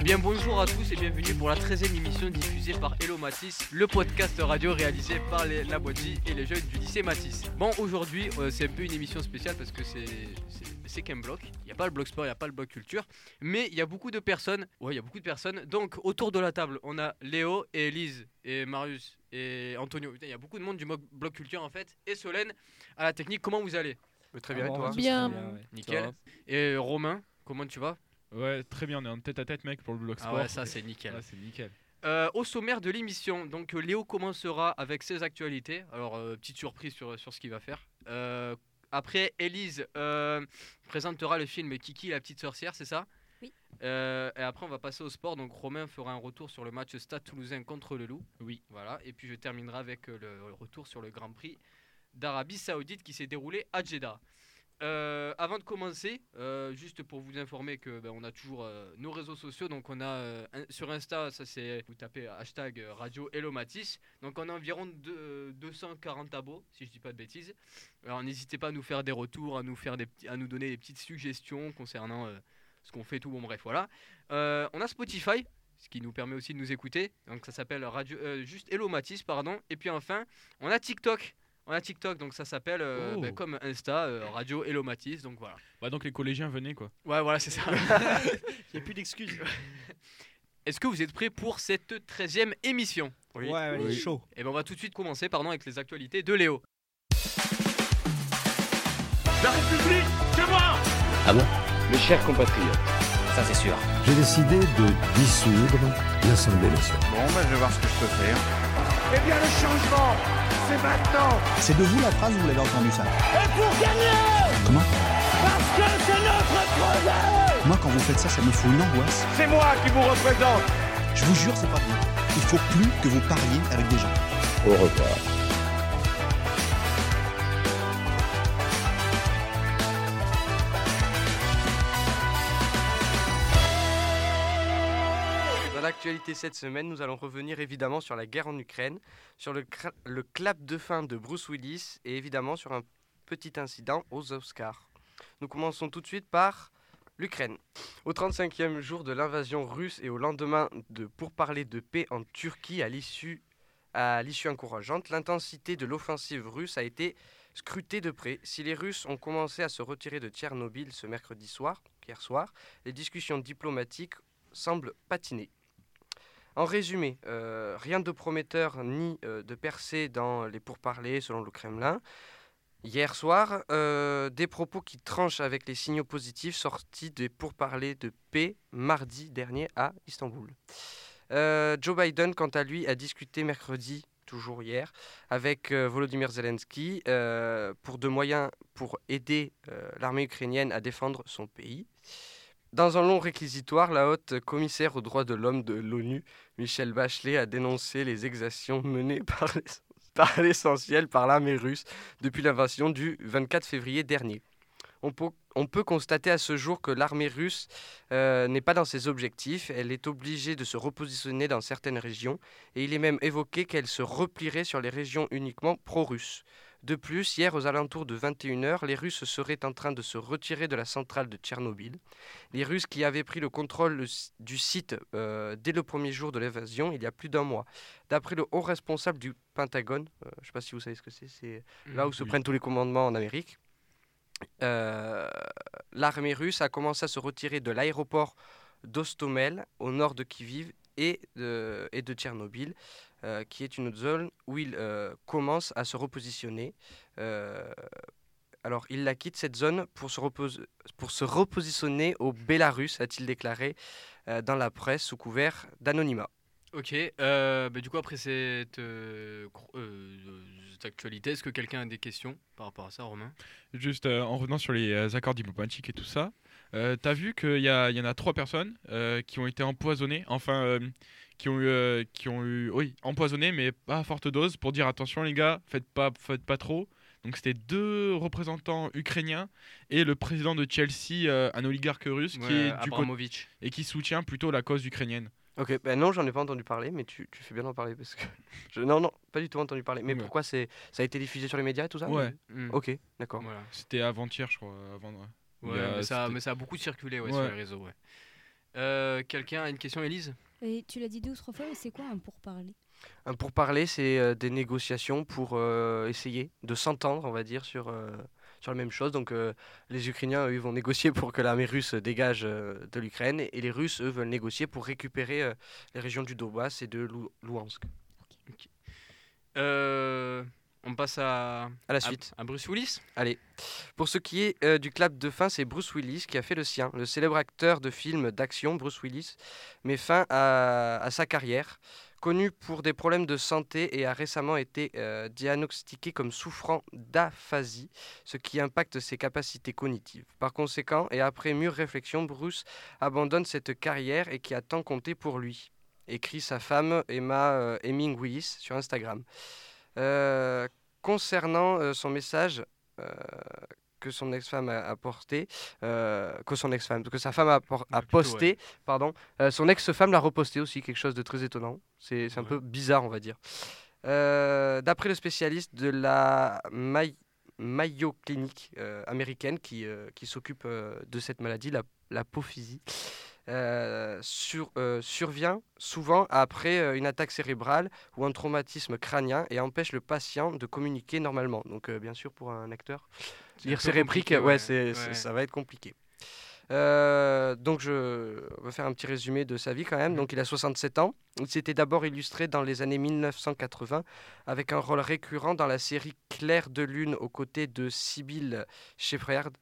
Eh bien bonjour à tous et bienvenue pour la 13e émission diffusée par Hello Matisse, le podcast radio réalisé par les, la et les jeunes du lycée Matisse. Bon aujourd'hui euh, c'est un peu une émission spéciale parce que c'est c'est qu'un bloc, il n'y a pas le bloc sport, il n'y a pas le bloc culture, mais il y a beaucoup de personnes, ouais il y a beaucoup de personnes, donc autour de la table on a Léo et Elise et Marius et Antonio, il y a beaucoup de monde du bloc culture en fait, et Solène à la technique, comment vous allez? Très bien, et toi? Bien. Nickel. Et Romain, comment tu vas? Ouais, très bien, on est en tête à tête, mec, pour le bloc sport. Ah ouais, ça c'est nickel. c'est nickel. Euh, au sommaire de l'émission, donc euh, Léo commencera avec ses actualités. Alors, euh, petite surprise sur, sur ce qu'il va faire. après, Elise présentera le film Kiki la petite sorcière, c'est ça? Oui. et après, on va passer au sport. Donc, Romain fera un retour sur le match Stade Toulousain contre le Loup. Oui. Voilà. Et puis, je terminerai avec le retour sur le Grand Prix d'Arabie Saoudite qui s'est déroulé à Jeddah. Euh, avant de commencer, euh, juste pour vous informer que ben, on a toujours euh, nos réseaux sociaux. Donc on a sur Insta, ça c'est vous tapez hashtag radio Hello Matisse. Donc on a environ 240 abos, si je dis pas de bêtises. Alors n'hésitez pas à nous faire des retours, à nous faire des à nous donner des petites suggestions concernant ce qu'on fait tout. Bon bref voilà. on a Spotify, ce qui nous permet aussi de nous écouter. Donc ça s'appelle radio juste Hello Matisse pardon. Et puis enfin on a TikTok. On a TikTok, donc ça s'appelle euh, oh. ben, comme Insta, euh, Radio Hello Matisse, donc voilà. Bah donc les collégiens venaient quoi. Ouais, voilà, c'est ça. Il n'y a plus d'excuses. Est-ce que vous êtes prêts pour cette 13e émission? Oui. Ouais, chaud. Et eh ben on va tout de suite commencer pardon, avec les actualités de Léo. La République, c'est moi Ah bon? Mes chers compatriotes, ça c'est sûr. J'ai décidé de dissoudre l'Assemblée nationale. Bon, ben je vais voir ce que je peux faire. Eh bien, le changement c'est maintenant C'est de vous la phrase ou vous l'avez entendu ça Et pour gagner Comment Parce que c'est notre projet Moi, quand vous faites ça, ça me fout une angoisse. C'est moi qui vous représente Je vous jure, c'est pas bien. Il faut plus que vous parliez avec des gens. Au revoir. L'actualité cette semaine, nous allons revenir évidemment sur la guerre en Ukraine, sur le, clap de fin de Bruce Willis et évidemment sur un petit incident aux Oscars. Nous commençons tout de suite par l'Ukraine. Au 35e jour de l'invasion russe et au lendemain de pourparlers de paix en Turquie à l'issue à l'issue encourageante, l'intensité de l'offensive russe a été scrutée de près. Si les Russes ont commencé à se retirer de Tchernobyl ce mercredi soir, hier soir, les discussions diplomatiques semblent patiner. En résumé, euh, rien de prometteur ni euh, de percée dans les pourparlers selon le Kremlin. Hier soir, euh, des propos qui tranchent avec les signaux positifs sortis des pourparlers de paix mardi dernier à Istanbul. Joe Biden, quant à lui, a discuté mercredi, toujours hier, avec Volodymyr Zelensky pour de moyens pour aider l'armée ukrainienne à défendre son pays. Dans un long réquisitoire, la haute commissaire aux droits de l'homme de l'ONU, Michel Bachelet, a dénoncé les exactions menées par l'essentiel par l'armée russe depuis l'invasion du 24 février dernier. On peut, constater à ce jour que l'armée russe euh, n'est pas dans ses objectifs, elle est obligée de se repositionner dans certaines régions, et il est même évoqué qu'elle se replierait sur les régions uniquement pro-russes. De plus, hier aux alentours de 21h, les Russes seraient en train de se retirer de la centrale de Tchernobyl. Les Russes qui avaient pris le contrôle du site euh, dès le premier jour de l'invasion, il y a plus d'un mois. D'après le haut responsable du Pentagone, euh, je ne sais pas si vous savez ce que c'est, c'est mmh, là où se prennent tous les commandements en Amérique, euh, l'armée russe a commencé à se retirer de l'aéroport d'Ostomel au nord de Kiev et de, et de Tchernobyl. Euh, qui est une zone où il euh, commence à se repositionner. Euh, alors, il la quitte cette zone pour se, pour se repositionner au Bélarus, a-t-il déclaré dans la presse sous couvert d'anonymat. Ok, bah, du coup, après cette, actualité, est-ce que quelqu'un a des questions par rapport à ça, Romain? Juste en revenant sur les accords diplomatiques et tout ça, tu as vu qu'il y, y, en a trois personnes qui ont été empoisonnées, enfin qui ont eu, euh, qui ont eu oui, empoisonné, mais pas à forte dose, pour dire attention les gars, faites pas, faites pas trop. Donc c'était deux représentants ukrainiens et le président de Chelsea, euh, un oligarque russe, qui est du et qui soutient plutôt la cause ukrainienne. Ok, ben non, j'en ai pas entendu parler, mais tu, tu fais bien d'en parler parce que je, non, non, pas du tout entendu parler. Mais pourquoi c'est, ça a été diffusé sur les médias et tout ça Ouais. Hmm. Ok, d'accord. C'était avant-hier, je crois. Avant, ouais, mais, ça, mais, ça, a beaucoup circulé ouais, sur les réseaux. Ouais. Euh, Quelqu'un a une question, Elise Et tu l'as dit deux ou trois fois, mais c'est quoi un pourparler? Un pourparler, c'est euh, des négociations pour euh, essayer de s'entendre, on va dire, sur, euh, sur la même chose. Donc euh, les Ukrainiens, eux, vont négocier pour que l'armée russe dégage euh, de l'Ukraine et les Russes, eux, veulent négocier pour récupérer euh, les régions du Donbass et de Lou- Louhansk. Euh, On passe à, À la suite. à Bruce Willis. Pour ce qui est euh, du clap de fin, c'est Bruce Willis qui a fait le sien. Le célèbre acteur de films d'action, Bruce Willis, met fin à, à sa carrière. Connu pour des problèmes de santé et a récemment été euh, diagnostiqué comme souffrant d'aphasie, ce qui impacte ses capacités cognitives. Par conséquent, et après mûre réflexion, Bruce abandonne cette carrière et qui a tant compté pour lui, écrit sa femme Emma euh, Hemming Willis sur Instagram. Euh, concernant euh, son message, euh, que son ex-femme a, a porté, que son ex-femme, que sa femme a, por- a Ouais, plutôt, posté, pardon, son ex-femme l'a reposté aussi, quelque chose de très étonnant. C'est c'est un Ouais. peu bizarre, on va dire. D'après le spécialiste de la May- Mayo Clinic euh, américaine qui, qui s'occupe de cette maladie, la, l'apophysie, euh, sur- euh, survient souvent après euh, une attaque cérébrale ou un traumatisme crânien et empêche le patient de communiquer normalement. Donc, bien sûr, pour un acteur, lire ses répliques, ouais, ouais, c'est- c'est- ouais. ça va être compliqué. Euh, donc, je on va faire un petit résumé de sa vie quand même. Donc, il a 67 ans. Il s'était d'abord illustré dans les années 1980 avec un rôle récurrent dans la série Claire de Lune aux côtés de Sybil Shepherd.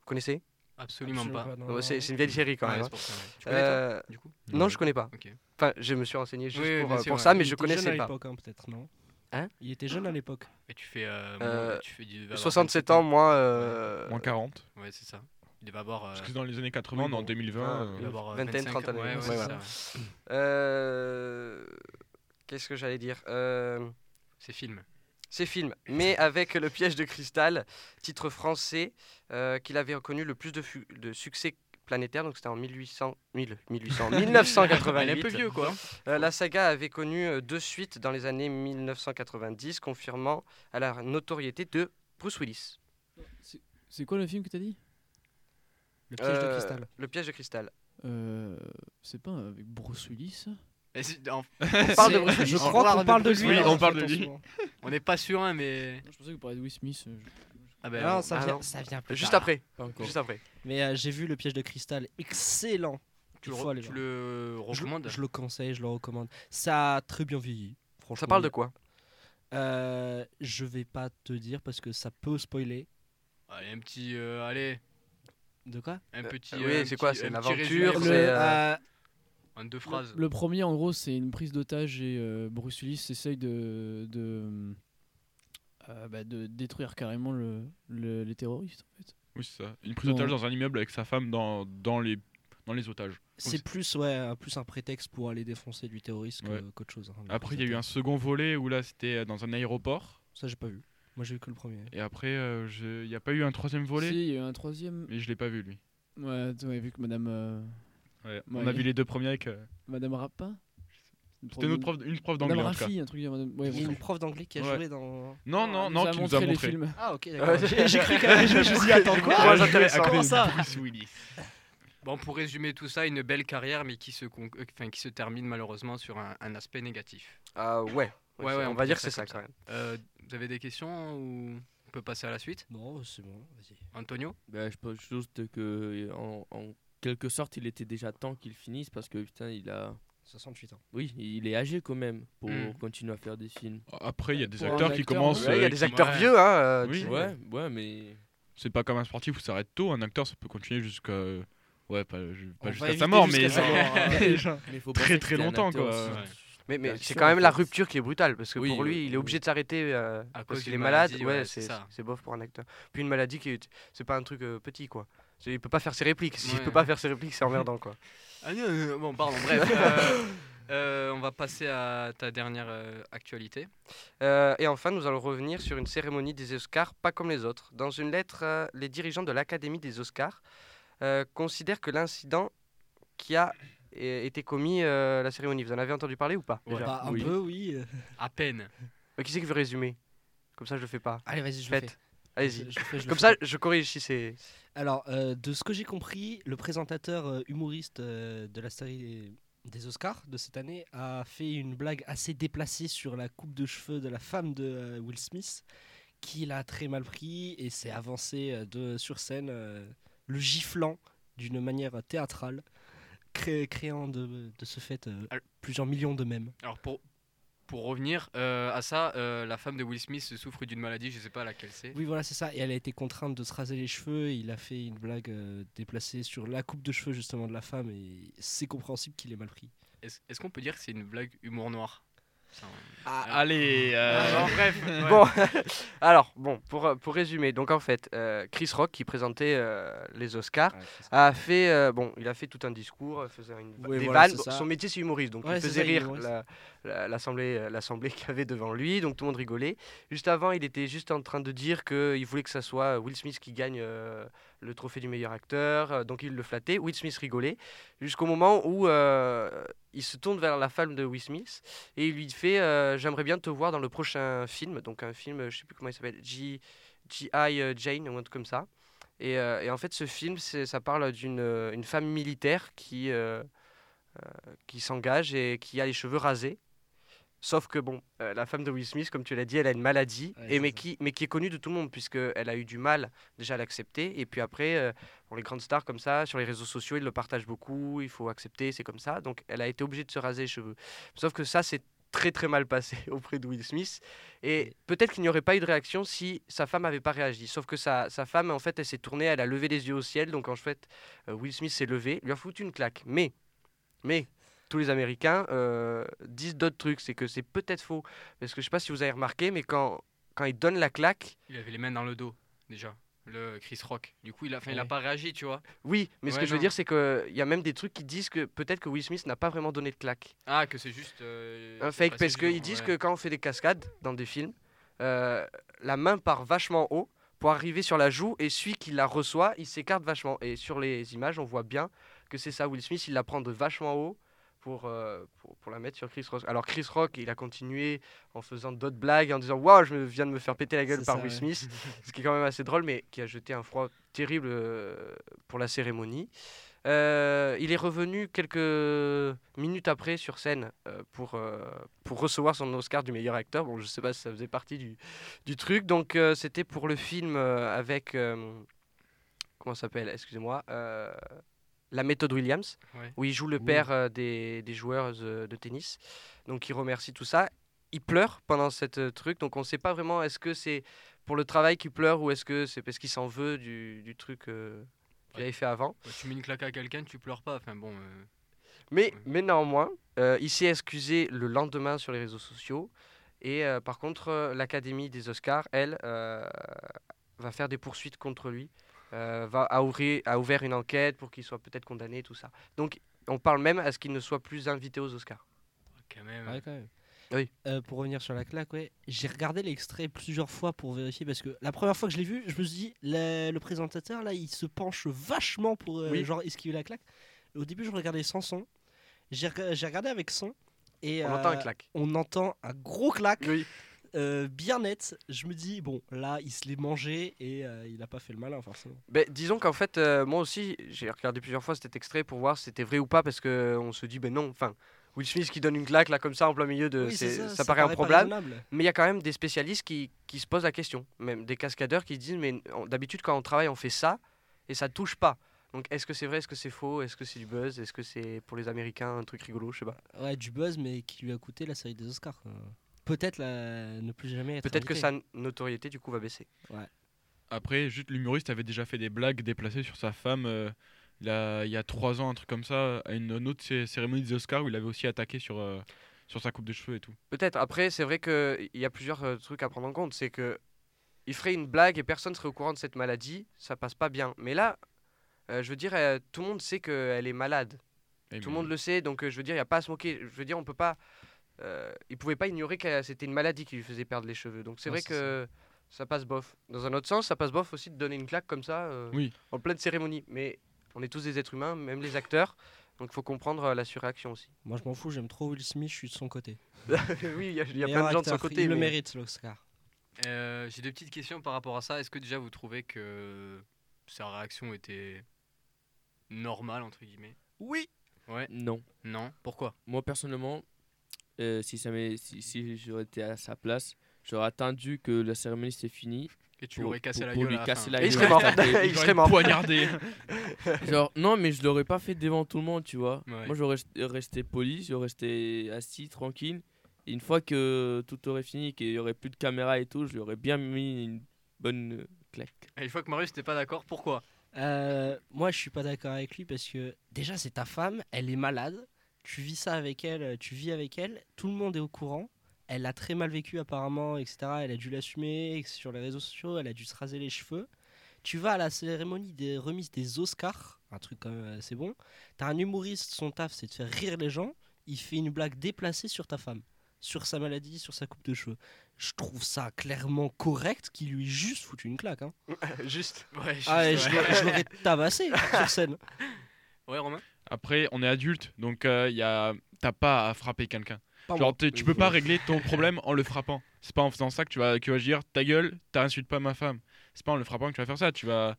Vous connaissez? Absolument, Absolument pas. non, non. C'est c'est une vieille série quand Ouais, même. c'est hein. pour ça, ouais. Tu connais, toi, Euh, du coup? non, je connais pas. Ok. Enfin, je me suis renseigné juste Oui, oui, pour, euh, sûr, pour ouais. ça, mais Il je était jeune connaissais à pas. l'époque, hein, peut-être, non? Hein? Il était jeune à l'époque. Et tu fais. Euh, Euh, moins- tu fais du- il va avoir 67 27 ans, moi. euh, Moins 40. Ouais, c'est ça. Il devait avoir. euh, Parce que dans les années 80, oui, dans bon. 2020. Ah, euh, il devait avoir, euh, vingtaine, 25 trentaine ans. d'années, Ouais, ouais, ouais, voilà. c'est ça. euh, Qu'est-ce que j'allais dire? C'est film. Ces films, mais avec Le piège de cristal, titre français euh, qu'il avait reconnu le plus de, succès planétaire, donc c'était en 1800, 1000, 1800, 1988. Elle est un peu vieux, quoi. Euh, la saga avait connu euh, deux suites dans les années 1990, confirmant à la notoriété de Bruce Willis. C'est quoi le film que t'as dit? Le piège de cristal. Le piège de cristal. euh, C'est pas avec Bruce Willis? On parle de Je Willis crois qu'on parle de lui. On parle de lui. On n'est pas sûr, hein, mais. Je pensais que vous parliez de Will Smith. je- Ah ben, Non, on- ça ah vient, non. ça vient plus Juste tard. après. Juste après. Mais euh, j'ai vu le piège de cristal, excellent. tu le, faut re- aller tu voir. le Je, recommandes je le conseille, je le recommande. Ça a très bien vieilli. Franchement. Ça parle de quoi Euh, Je vais pas te dire parce que ça peut spoiler. Allez, un petit. euh, allez, De quoi un Euh, petit. oui, euh, c'est quoi, c'est un une aventure, euh, En deux phrases. Le premier, en gros, c'est une prise d'otage et euh, Bruce Willis essaye de, de, euh, bah, de détruire carrément le, le- les terroristes. En fait. Oui, c'est ça. Une prise d'otage dans un immeuble avec sa femme dans, dans, les, dans les otages. C'est plus, ouais, un- plus un prétexte pour aller défoncer du terroriste Ouais. qu'autre chose. hein, Après, il y a eu un second volet où là, c'était euh, dans un aéroport. Ça, j'ai pas vu. Moi, j'ai vu que le premier. Et après, euh, il n'y a pas eu un troisième volet? Si, il y a eu un troisième. Mais je l'ai pas vu, lui. Ouais, tu as vu que Madame, euh, Ouais, On Ouais. a vu les deux premiers avec. euh, Madame Rappa C'était prof, une prof d'anglais. Raffi, un truc. Ouais, Il y a bon. une prof d'anglais qui a Ouais. joué dans. Non, non, non, qui nous a montré les films. Ah, ok, d'accord. J'ai cru quand même, je me suis dit, attends quoi joué Comment ça. Bon, pour résumer tout ça, une belle carrière, mais qui se, con- euh, enfin, qui se termine malheureusement sur un, un aspect négatif. Ah ouais. Ouais, ouais, on on va dire dire c'est ça quand même. Euh, vous avez des questions ou on peut passer à la suite? Non, c'est bon, vas-y. Antonio? Ben, je pense juste que en, en quelque sorte, il était déjà temps qu'il finisse parce que putain, il a. 68 ans. Oui, il est âgé quand même pour Hmm. continuer à faire des films. Après, il y a des acteurs qui commencent. Ouais, Il y a euh, des acteurs Ouais. vieux, hein. euh, Oui. Ouais, ouais, mais. C'est pas comme un sportif où ça s'arrête tôt. Un acteur, ça peut continuer jusqu'à. Ouais, pas, pas jusqu'à sa mort, mais. jusqu'à sa mort, hein. mais faut Très, très longtemps, quoi. Mais, mais c'est quand même la rupture qui est brutale parce que Oui, pour lui, oui, il est obligé de s'arrêter euh, À parce cause qu'il est malade. maladie, Ouais, ouais, c'est c'est ça. c'est bof pour un acteur. Puis une maladie qui est- c'est pas un truc euh, petit quoi. Il peut pas faire ses répliques. S'il Ouais. peut pas faire ses répliques, c'est emmerdant quoi. Ah non, non, bon, pardon, bref. euh, euh, on va passer à ta dernière euh, actualité. Euh, et enfin, nous allons revenir sur une cérémonie des Oscars pas comme les autres. Dans une lettre, euh, les dirigeants de l'Académie des Oscars euh, considèrent que l'incident qui a été commis euh, la cérémonie, vous en avez entendu parler ou pas Ouais. déjà Bah, un Oui. peu, oui. À peine. Euh, Qui c'est qui veut résumer? Comme ça, je le fais pas. Allez, vas-y, je le Faites. fais. Allez-y. Je Comme fais. ça, je corrige si c'est. Alors, euh, de ce que j'ai compris, le présentateur euh, humoriste euh, de la série des Oscars de cette année a fait une blague assez déplacée sur la coupe de cheveux de la femme de Will Smith, qu'il a très mal pris et s'est avancé de, sur scène, le giflant d'une manière théâtrale, cré- créant de, de ce fait euh, plusieurs millions de mèmes. Alors pour, pour revenir euh, à ça, euh, la femme de Will Smith souffre d'une maladie, je sais pas laquelle c'est. Oui, voilà, c'est ça. Et elle a été contrainte de se raser les cheveux. Et il a fait une blague euh, déplacée sur la coupe de cheveux justement de la femme. Et c'est compréhensible qu'il ait mal pris. Est-ce qu'on peut dire que c'est une blague humour noir? Ah, allez, euh, bref. ouais. Bon, alors, bon, pour, pour résumer, donc en fait, euh, Chris Rock, qui présentait euh, les Oscars, a fait, euh, bon, il a fait tout un discours, faisait une, Oui, des voilà, vannes. Bon, son métier, c'est humoriste, donc Ouais, il faisait ça, rire la- l'assemblée, euh, l'assemblée qu'il avait devant lui, donc tout le monde rigolait. Juste avant, il était juste en train de dire qu'il voulait que ça soit Will Smith qui gagne euh, le trophée du meilleur acteur, euh, donc il le flattait. Will Smith rigolait, jusqu'au moment où il se tourne vers la femme de Will Smith et il lui fait J'aimerais bien te voir dans le prochain film, donc un film, je sais plus comment il s'appelle, G.I. Jane ou un truc comme ça. Et, et en fait, ce film, ça parle d'une une femme militaire qui, qui s'engage et qui a les cheveux rasés. Sauf que, bon, euh, la femme de Will Smith, comme tu l'as dit, elle a une maladie, Ouais, et mais, qui, mais qui est connue de tout le monde, puisqu'elle a eu du mal déjà à l'accepter. Et puis après, euh, les grandes stars comme ça, sur les réseaux sociaux, ils le partagent beaucoup, il faut accepter, c'est comme ça. Donc elle a été obligée de se raser les cheveux. Sauf que ça, c'est très très mal passé auprès de Will Smith. Et peut-être qu'il n'y aurait pas eu de réaction si sa femme n'avait pas réagi. Sauf que sa, sa femme, en fait, elle s'est tournée, elle a levé les yeux au ciel. Donc en fait, euh, Will Smith s'est levé, lui a foutu une claque. Mais, mais, tous les Américains euh, disent d'autres trucs. C'est que c'est peut-être faux. Parce que je sais pas si vous avez remarqué, mais quand, quand il donne la claque, Il avait les mains dans le dos, déjà, le Chris Rock. Du coup, il a, enfin, il a Ouais. pas réagi, tu vois. oui, mais ce que je veux dire, c'est qu'il y a même des trucs qui disent que peut-être que Will Smith n'a pas vraiment donné de claque. Ah, que c'est juste. euh, Un fake, parce qu'ils disent ouais. que quand on fait des cascades dans des films, euh, la main part vachement haut pour arriver sur la joue et celui qui la reçoit, il s'écarte vachement. Et sur les images, on voit bien que c'est ça. Will Smith, il la prend de vachement haut pour, euh, pour, pour la mettre sur Chris Rock. Alors Chris Rock, il a continué en faisant d'autres blagues, en disant Waouh, je me- viens de me faire péter la gueule par ça, Will ouais. Smith, ce qui est quand même assez drôle, mais qui a jeté un froid terrible euh, pour la cérémonie. Euh, il est revenu quelques minutes après sur scène euh, pour, euh, pour recevoir son Oscar du meilleur acteur. Bon, je sais pas si ça faisait partie du, du truc. Donc, c'était pour le film avec. comment ça s'appelle? Excusez-moi. Euh, la méthode Williams, Ouais. où il joue le père euh, des, des joueurs euh, de tennis. Donc, il remercie tout ça. Il pleure pendant cette truc. Donc, on ne sait pas vraiment est-ce que c'est pour le travail qu'il pleure ou est-ce que c'est parce qu'il s'en veut du, du truc euh, qu'il avait fait avant. Ouais, tu mets une claque à quelqu'un, tu pleures pas. Enfin bon. euh, Mais, mais néanmoins, euh, il s'est excusé le lendemain sur les réseaux sociaux. Et euh, par contre, euh, l'Académie des Oscars, elle, euh, va faire des poursuites contre lui. Euh, va, a, a ouvert une enquête pour qu'il soit peut-être condamné, tout ça. Donc, on parle même à ce qu'il ne soit plus invité aux Oscars. quand même. Ouais, quand même. Oui. Euh, pour revenir sur la claque, ouais, j'ai regardé l'extrait plusieurs fois pour vérifier parce que la première fois que je l'ai vu, je me suis dit, le, le présentateur là, il se penche vachement pour euh, Oui. genre esquiver la claque. Au début, je regardais sans son. J'ai rega- j'ai regardé avec son et On euh, entend un claque. On entend un gros claque. Oui. Euh, bien net. Je me dis, bon, là, il se l'est mangé et euh, il a pas fait le malin, forcément. Ben, disons qu'en fait, euh, moi aussi, j'ai regardé plusieurs fois cet extrait pour voir si c'était vrai ou pas, parce qu'on se dit, ben non, enfin, Will Smith qui donne une claque là comme ça en plein milieu de. Oui, c'est c'est- ça, ça, ça paraît improbable. raisonnable. Mais il y a quand même des spécialistes qui, qui se posent la question, même des cascadeurs qui se disent, mais on- d'habitude, quand on travaille, on fait ça et ça touche pas. Donc est-ce que c'est vrai, est-ce que c'est faux, est-ce que c'est du buzz, est-ce que c'est pour les Américains un truc rigolo, je sais pas. Ouais, du buzz, mais qui lui a coûté la série des Oscars. quoi. Peut-être ne plus jamais être. Peut-être que sa notoriété du coup va baisser. Ouais. Après, juste l'humoriste avait déjà fait des blagues déplacées sur sa femme euh, là, il y a trois ans, un truc comme ça, à une, une autre cé- cérémonie des Oscars où il avait aussi attaqué sur, euh, sur sa coupe de cheveux et tout. Peut-être. Après, c'est vrai qu'il y a plusieurs euh, trucs à prendre en compte. C'est que il ferait une blague et personne serait au courant de cette maladie, ça passe pas bien. Mais là, euh, je veux dire, euh, tout le monde sait qu'elle est malade. Et tout le monde le sait, donc euh, je veux dire, il n'y a pas à se moquer. Je veux dire, on peut pas. Euh, il pouvait pas ignorer que c'était une maladie qui lui faisait perdre les cheveux. Donc c'est Ouais, vrai que ça. passe bof. Dans un autre sens, ça passe bof aussi de donner une claque comme ça euh, Oui. en pleine cérémonie. Mais on est tous des êtres humains, même les acteurs. Donc il faut comprendre euh, la surréaction aussi. Moi, je m'en fous, j'aime trop Will Smith, je suis de son côté. oui, il y a, il y a plein de gens de son côté. Il le mérite, l'Oscar. Euh, J'ai deux petites questions par rapport à ça. Est-ce que déjà vous trouvez que sa réaction était normale, entre guillemets? Oui. Ouais. Non. Non? Pourquoi? Moi personnellement, euh, si, ça m'est- si, si j'aurais été à sa place, j'aurais attendu que la cérémonie s'est finie. Et tu pour- lui aurais cassé pour- la pour gueule lui à la fin. la Et il gueule. serait mort. Il serait mort. Poignardé. Genre, non, mais je l'aurais pas fait devant tout le monde, tu vois. Ouais. Moi, j'aurais resté- poli, j'aurais resté assis, tranquille. Et une fois que tout aurait fini, qu'il y aurait plus de caméra et tout, je lui aurais bien mis une bonne claque. Et une fois que Marius n'était pas d'accord, pourquoi? Euh, moi, je suis pas d'accord avec lui parce que déjà, c'est ta femme, elle est malade. Tu vis ça avec elle, tu vis avec elle, tout le monde est au courant. Elle a très mal vécu apparemment, etc. Elle a dû l'assumer sur les réseaux sociaux, elle a dû se raser les cheveux. Tu vas à la cérémonie des remises des Oscars, un truc quand même assez bon. T'as un humoriste, son taf, c'est de faire rire les gens. Il fait une blague déplacée sur ta femme, sur sa maladie, sur sa coupe de cheveux. Je trouve ça clairement correct qu'il lui ait juste foutu une claque. Hein. Juste. Ouais, juste, Ah, ouais. je l'aurais- je l'aurais tabassé sur scène. Ouais, Romain? Après, on est adulte, donc euh, y a... t'as pas à frapper quelqu'un. Genre, tu peux pas régler ton problème en le frappant. C'est pas en faisant ça que tu vas, que tu vas dire ta gueule, t'insultes pas ma femme. C'est pas en le frappant que tu vas faire ça. Tu vas,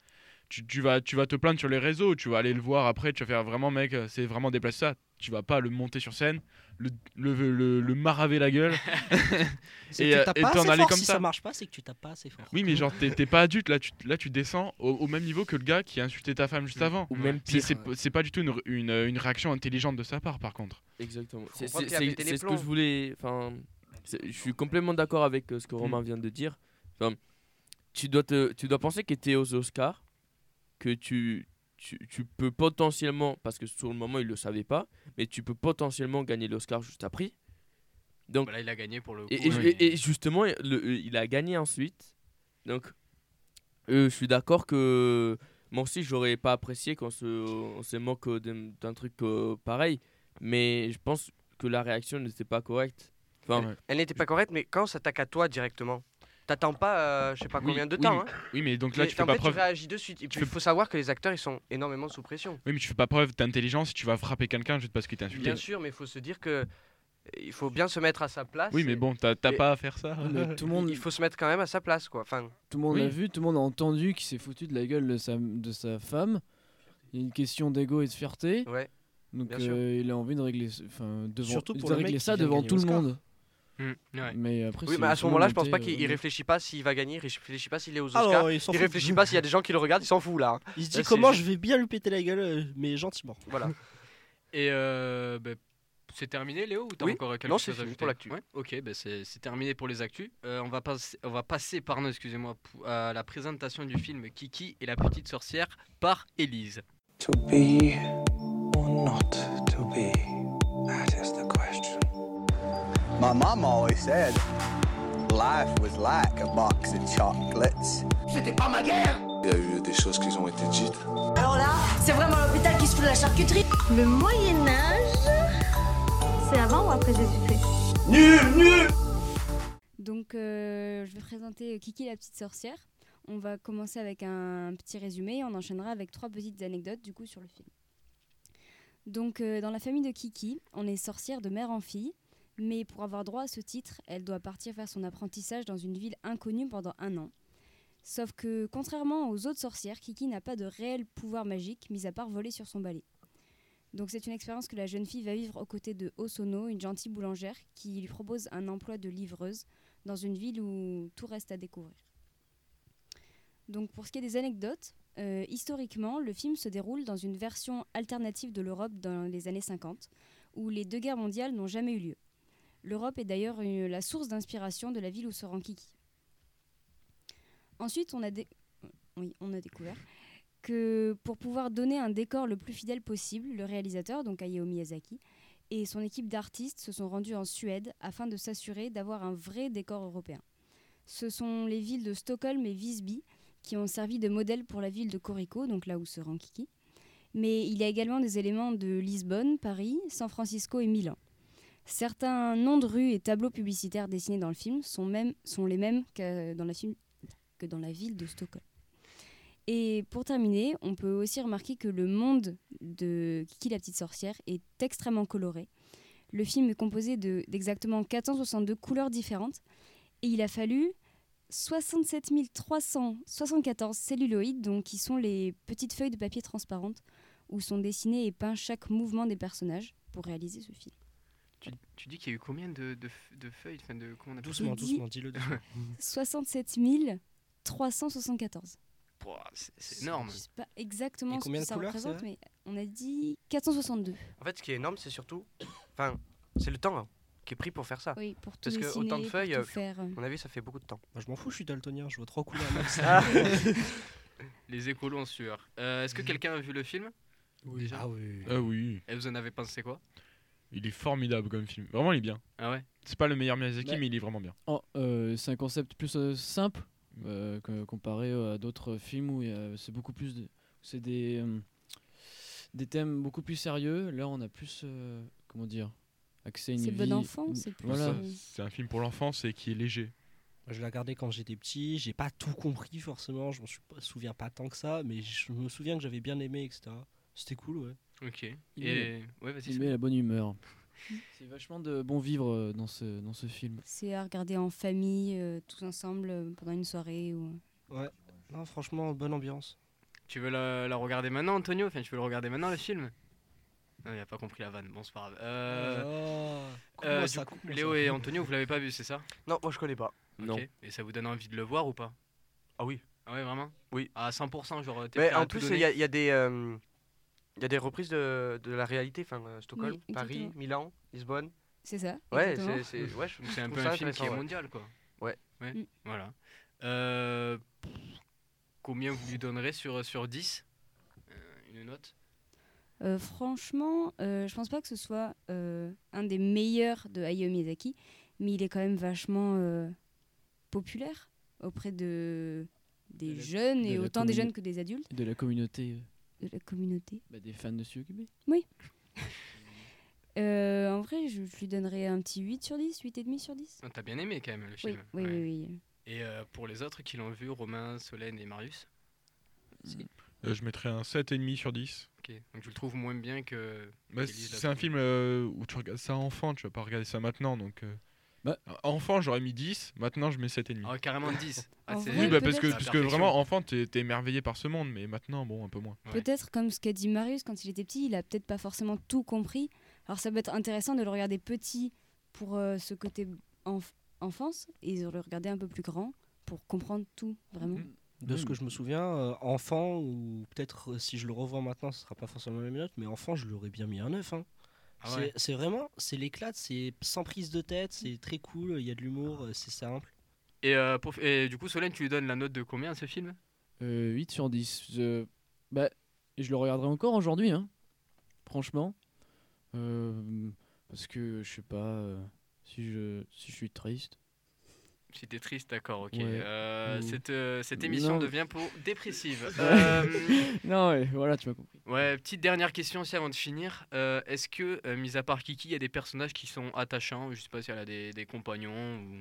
tu, tu vas, tu vas te plaindre sur les réseaux, tu vas aller le voir après, tu vas faire vraiment, mec, euh, c'est vraiment déplacé ça. Tu vas pas le monter sur scène, le, le, le, le maraver la gueule. Et euh, t'en aller fort. comme si ça. ça marche pas, c'est que tu tapes pas assez fort. Oui, mais genre, t'es t'es pas adulte, là tu, là, tu descends au, au même niveau que le gars qui a insulté ta femme juste avant. Ou même C'est- pire. C'est c'est pas du tout une, une, une réaction intelligente de sa part, par contre. Exactement. C'est ce que je voulais. Enfin, je suis complètement d'accord avec euh, ce que Romain vient de dire. Enfin, tu dois te, tu dois penser que tu es aux Oscars, que tu, tu, tu peux potentiellement, parce que sur le moment il le savait pas, mais tu peux potentiellement gagner l'Oscar juste après. Donc Bah Là, il a gagné pour le coup. et, justement, le- il a gagné ensuite. Donc, euh, je suis d'accord que moi aussi, j'aurais pas apprécié qu'on se, on se moque euh, d'un d'un truc euh, pareil. Mais je pense que la réaction n'était pas correcte. Enfin, Ouais. Elle n'était pas correcte, mais quand on s'attaque à toi directement, t'attends pas, euh, je sais pas Oui, combien de oui, temps. mais- hein. Oui, mais donc là, tu fais en pas fait, preuve. tu réagis de suite. Et puis, fais- il faut savoir que les acteurs, ils sont énormément sous pression. Oui, mais tu fais pas preuve d'intelligence si tu vas frapper quelqu'un juste parce qu'il t'a insulté. Bien sûr, mais il faut se dire que il faut bien se mettre à sa place. Oui, mais bon, t'as t'as et- pas à faire ça. Mais tout le monde, Il faut se mettre quand même à sa place, quoi. Enfin, tout le monde Oui. l'a vu, tout le monde a entendu qu'il s'est foutu de la gueule de sa, de sa femme. Il y a une question d'ego et de fierté. ouais. Donc euh, il a envie de régler, enfin devant, Surtout pour mec régler ça de devant tout le monde. Ouais. Mais après, Oui, mais à ce moment-là, je pense pas qu'il euh, réfléchit pas s'il va gagner, il réfléchit pas s'il est aux Oscars. Alors, il réfléchit pas s'il y a des gens qui le regardent, il s'en fout là. hein. Il se dit comment je vais bien lui péter la gueule, euh, mais gentiment. Voilà. Et euh, bah, c'est terminé, Léo Ou t'as Oui. encore quelque Non, chose c'est à ajouter pour l'actu. Ouais. Ok, bah, c'est c'est terminé pour les actus. Euh, on, va passer, on va passer pardon, excusez-moi, à la présentation du film Kiki et la petite sorcière par Élise. To be or not to be? That is the. My mom always said life was like a box of chocolates. C'était pas ma guerre Il y a eu des choses qui ont été dites. Alors là, c'est vraiment l'hôpital qui se fout de la charcuterie. Le Moyen Âge, c'est avant ou après Jésus-Christ? Nul, nul Donc, euh, je vais présenter Kiki la petite sorcière. On va commencer avec un petit résumé et on enchaînera avec trois petites anecdotes du coup sur le film. Donc, euh, dans la famille de Kiki, on est sorcière de mère en fille, mais pour avoir droit à ce titre, elle doit partir faire son apprentissage dans une ville inconnue pendant un an. Sauf que, contrairement aux autres sorcières, Kiki n'a pas de réel pouvoir magique, mis à part voler sur son balai. Donc c'est une expérience que la jeune fille va vivre aux côtés de Osono, une gentille boulangère, qui lui propose un emploi de livreuse dans une ville où tout reste à découvrir. Donc pour ce qui est des anecdotes, euh, historiquement, le film se déroule dans une version alternative de l'Europe dans les années 50, où les deux guerres mondiales n'ont jamais eu lieu. L'Europe est d'ailleurs une- la source d'inspiration de la ville où se rend Kiki. Ensuite, on a découvert que pour pouvoir donner un décor le plus fidèle possible, le réalisateur, donc Hayao Miyazaki, et son équipe d'artistes se sont rendus en Suède afin de s'assurer d'avoir un vrai décor européen. Ce sont les villes de Stockholm et Visby qui ont servi de modèle pour la ville de Corico, donc là où se rend Kiki. Mais il y a également des éléments de Lisbonne, Paris, San Francisco et Milan. Certains noms de rues et tableaux publicitaires dessinés dans le film sont, les mêmes que dans, la ville de Stockholm. Et pour terminer, on peut aussi remarquer que le monde de Kiki la petite sorcière est extrêmement coloré. Le film est composé de- d'exactement 462 couleurs différentes et il a fallu 67 374 celluloïdes, donc qui sont les petites feuilles de papier transparentes où sont dessinés et peints chaque mouvement des personnages pour réaliser ce film. Qu'il y a eu combien de, de, f- de feuilles enfin de, comment on Doucement, Il dit- doucement, dis-le doucement. 67 374. Pouah, c'est- C'est énorme. Je sais pas exactement Et ce combien que de ça couleurs, représente, mais on a dit 462. En fait, ce qui est énorme, c'est surtout. Enfin, c'est le temps hein, qui est pris pour faire ça. Oui, pour tout Parce que dessiner, autant de feuilles, tout euh, faire. à mon avis, ça fait beaucoup de temps. Moi, je m'en fous, je suis daltonien, je vois trois couleurs max. Ah. Les écolos en sueur. Euh, Est-ce que quelqu'un a vu le film? Oui. Ah oui. Ah oui. Et vous en avez pensé quoi? Il est formidable comme film. Vraiment, il est bien. Ah ouais C'est pas le meilleur Miyazaki, Ouais. mais il est vraiment bien. Oh, euh, c'est un concept plus euh, simple euh, que- comparé à d'autres films où c'est beaucoup plus de- c'est des euh, des thèmes beaucoup plus sérieux. Là, on a plus euh, comment dire accès à une C'est bon enfant, c'est plus, Voilà. C'est un film pour l'enfance et qui est léger. Je l'ai regardé quand j'étais petit, j'ai pas tout compris forcément, je me souviens pas tant que ça, mais je me souviens que j'avais bien aimé, etc. C'était cool, ouais. Ok. Il Et ouais, vas-y. Il met la bonne humeur. C'est vachement de bon vivre euh, dans ce dans ce film. C'est à regarder en famille, euh, tous ensemble, euh, pendant une soirée. Ou... Ouais. Non, franchement, bonne ambiance. Tu veux la, la regarder maintenant, Antonio? Enfin, tu veux le regarder maintenant, le film? Non, il a pas compris la vanne. Bon, c'est pas grave. Euh, Oh, euh, ça, coup, Léo ça. et Antonio, vous l'avez pas vu, c'est ça? Non, moi je connais pas. Non. Et ça vous donne envie de le voir ou pas? Ah oui. Ah ouais, vraiment? Oui. À 100%, genre. Mais en plus, il y, a- il y a des. Euh, Il y a des reprises de, de la réalité, enfin euh, Stockholm, Oui, Paris, exactement. Milan, Lisbonne. C'est ça. Ouais, c'est c'est- ouais, je- C'est je un peu un film qui est mondial, quoi. Ouais. Ouais, Mm. voilà. Euh, pff, combien vous lui donnerez sur, sur 10 Euh, Une note? Euh, franchement, euh, je pense pas que ce soit euh, un des meilleurs de Hayao Miyazaki, mais il est quand même vachement euh, populaire auprès de des De la- jeunes de et autant des jeunes que des adultes De la communauté, euh, de la communauté. bah, des fans de Studio Ghibli. Oui. Euh, en vrai, je, je lui donnerais un petit 8 sur 10, 8,5 sur 10. Ah, T'as bien aimé quand même le Oui, film oui, Ouais. oui, oui. Et euh, pour les autres qui l'ont vu, Romain, Solène et Marius Euh, je mettrais un 7,5 sur 10. Ok, donc tu le trouves moins bien que. Bah, c'est un film euh, où tu regardes ça enfant, tu vas pas regarder ça maintenant. Donc, euh, Bah. enfant, j'aurais mis 10, maintenant je mets 7,5. Ah, carrément 10. Ah, oui, bah, parce que, parce que vraiment, enfant, t'es t'es émerveillé par ce monde, mais maintenant, bon, un peu moins. Ouais. Peut-être comme ce qu'a dit Marius quand il était petit, il a peut-être pas forcément tout compris. Alors ça peut être intéressant de le regarder petit pour euh, ce côté enf- enfance et de le regarder un peu plus grand pour comprendre tout vraiment. Mhm. De ce que je me souviens, euh, enfant, ou peut-être euh, si je le revois maintenant, ce sera pas forcément la même note, mais enfant, je l'aurais bien mis un 9. hein. Ah C'est- ouais. c'est vraiment, c'est l'éclate, c'est sans prise de tête, c'est très cool, il y a de l'humour, euh, c'est simple. Et, euh, pour- et du coup, Solène, tu lui donnes la note de combien à ce film? Euh, 8 sur 10. Je... Bah, et je le regarderai encore aujourd'hui, hein. franchement. Euh, parce que je sais pas euh, si, je, si je suis triste. Si t'es triste, d'accord, ok. Ouais. Euh, Ou- cette, euh, cette émission Non. devient pour dépressive. Euh, non, ouais, voilà, tu m'as compris. ouais, petite dernière question aussi avant de finir. Euh, Est-ce que, euh, mis à part Kiki, il y a des personnages qui sont attachants Je sais pas si elle a des, des compagnons ou.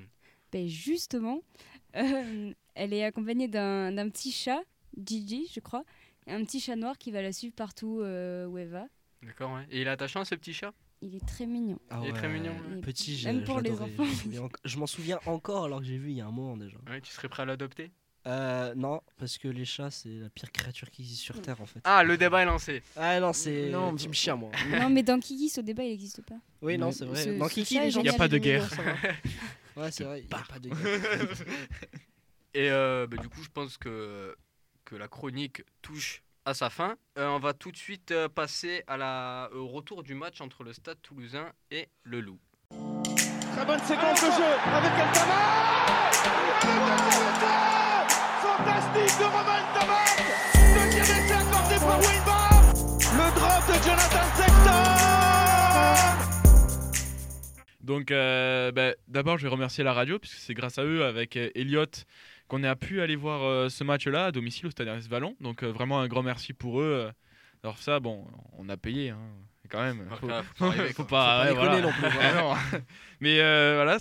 Ben justement, euh, elle est accompagnée d'un d'un petit chat, Gigi je crois, et un petit chat noir qui va la suivre partout euh, où elle va. D'accord, ouais. Et il est attachant ce petit chat? Il est très mignon. Ah Il est très mignon, ouais. Petit, j'ai- Même pour les enfants. Je, m'en souviens encore alors que j'ai vu il y a un moment déjà. Ouais, tu serais prêt à l'adopter? Euh, non, parce que les chats, c'est la pire créature qui existe sur Terre en fait. Ah, le débat est lancé. Ah non, c'est Non, Team Chien, moi. non mais dans Kiki ce débat il n'existe pas. Oui, non, c'est vrai. ce- Dans Kiki, chat les est gens génial. Y a pas de guerre. Ouais, c'est vrai, il y a pas de guerre. Et euh, bah, du coup, je pense que, que la chronique touche à sa fin. Euh, on va tout de suite euh, passer à la, au retour du match entre le Stade toulousain et le Loup. Très bonne séquence de jeu avec Altama Fantastique de Roman Tamak Deuxième essai accordé par Winbar Le drop de Jonathan Sexton Donc, euh, bah, d'abord, je vais remercier la radio, puisque c'est grâce à eux, avec euh, Elliot, qu'on a pu aller voir euh, ce match-là à domicile au Stade Ernest Vallon. Donc, euh, vraiment un grand merci pour eux. Alors, ça, bon, on a payé, hein, quand même. Faut Faut, pas- faut pas rêver, faut quoi. pas, Faut pas ouais, voilà. déconner non plus, non. Mais euh, voilà,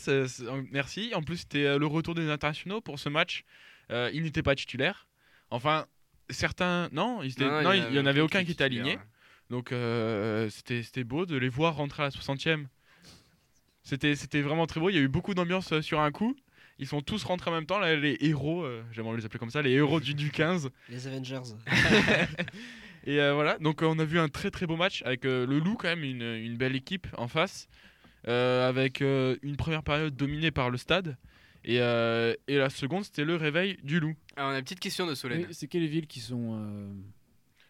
merci. En plus, c'était euh, le retour des internationaux pour ce match. Euh, ils n'étaient pas titulaires. Enfin, certains. Non, ils étaient- Non, non, il n'y en avait aucun qui était aligné. Donc, euh, c'était beau de les voir rentrer à la 60e. C'était vraiment très beau. Il y a eu beaucoup d'ambiance euh, sur un coup. Ils sont tous rentrés en même temps, là, les héros, euh, j'aimerais les appeler comme ça, les héros du, du 15. Les Avengers. Et euh, voilà, donc euh, on a vu un très très beau match avec euh, le Loup quand même, une, une belle équipe en face, euh, avec euh, une première période dominée par le stade. Et, euh, et la seconde, c'était le réveil du Loup. Alors, on a une petite question de Solène. Oui, c'est quelles villes qui sont. euh,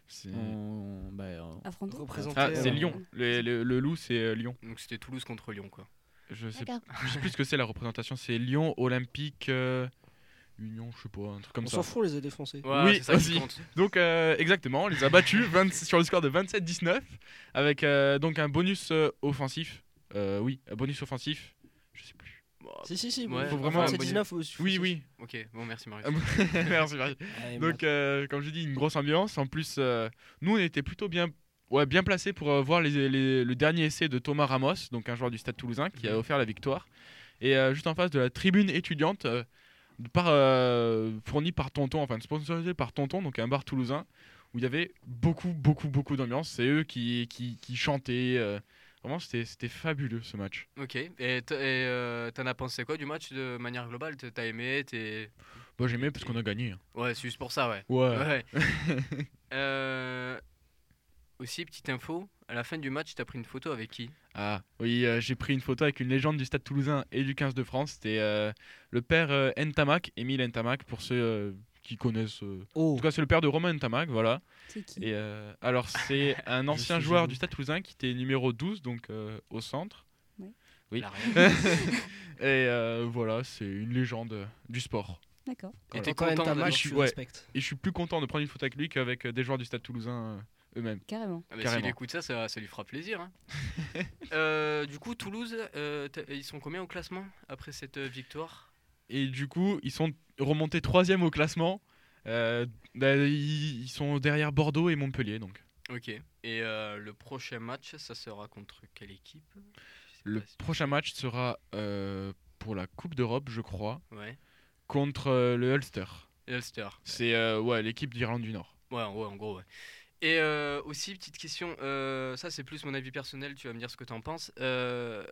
C'est- bah. Ah, Lyon. Le, le- le Loup, c'est Lyon. Donc c'était Toulouse contre Lyon, quoi. Je sais, je sais plus ce que c'est la représentation. C'est Lyon, Olympique, euh, Union, je sais pas, un truc comme On ça. s'en fout, on les a défoncés. Ouais, Oui, ça aussi. Donc euh, exactement, on les a battus 20 sur le score de 27-19 avec euh, donc un bonus euh, offensif. Euh, oui, un bonus offensif. Je sais plus. Si, si, si. Ouais, faut vraiment- C'est 19 aussi. Oui, oui. Ok, bon, merci Marius. Merci, Marie. Allez, Donc euh, comme je dis, une grosse ambiance. En plus, euh, nous on était plutôt bien, ouais, bien placés pour euh, voir les- les- le dernier essai de Thomas Ramos, donc un joueur du Stade Toulousain qui a Mhm. offert la victoire. Et euh, juste en face de la tribune étudiante, euh, par, euh, fournie par Tonton, enfin sponsorisée par Tonton, donc un bar toulousain, où il y avait beaucoup, beaucoup, beaucoup d'ambiance. C'est eux qui, qui, qui chantaient. vraiment, c'était fabuleux ce match. Ok, et t- et, euh, t'en as pensé quoi du match de manière globale? T'as aimé? T'es... Moi j'aimais parce qu'on a gagné. hein. Ouais, c'est juste pour ça, ouais. Ouais. Euh, Aussi, petite info, à la fin du match, t'as pris une photo avec qui? Ah oui, euh, j'ai pris une photo avec une légende du Stade Toulousain et du 15 de France. C'était euh, le père euh, Ntamak, Émile Ntamak, pour ceux euh, qui connaissent. euh, En Oh, tout cas, c'est le père de Romain Ntamak, voilà. C'est qui? Et euh, alors, c'est un ancien joueur du Stade Toulousain qui était numéro 12, donc euh, au centre. Oui. Elle a rien. et euh, voilà, c'est une légende euh, du sport. D'accord. Et t'es quand même content je suis- tu ouais. Et je suis plus content de prendre une photo avec lui qu'avec euh, des joueurs du Stade Toulousain euh, eux-mêmes. Carrément. Ah bah, S'il écoute ça, ça, ça lui fera plaisir. hein. Euh, du coup, Toulouse, euh, ils sont combien au classement après cette euh, victoire? Et du coup, ils sont remontés troisième au classement. Euh, bah, ils, ils sont derrière Bordeaux et Montpellier, donc. Ok. Et euh, le prochain match, ça sera contre quelle équipe? Le si- prochain match sera euh, pour la Coupe d'Europe, je crois, Ouais. contre euh, le Ulster. Ulster. C'est euh, ouais, l'équipe d'Irlande du Nord. Ouais, ouais, en gros, ouais. Et euh, aussi, petite question, euh, ça c'est plus mon avis personnel, tu vas me dire ce que tu en penses. Euh,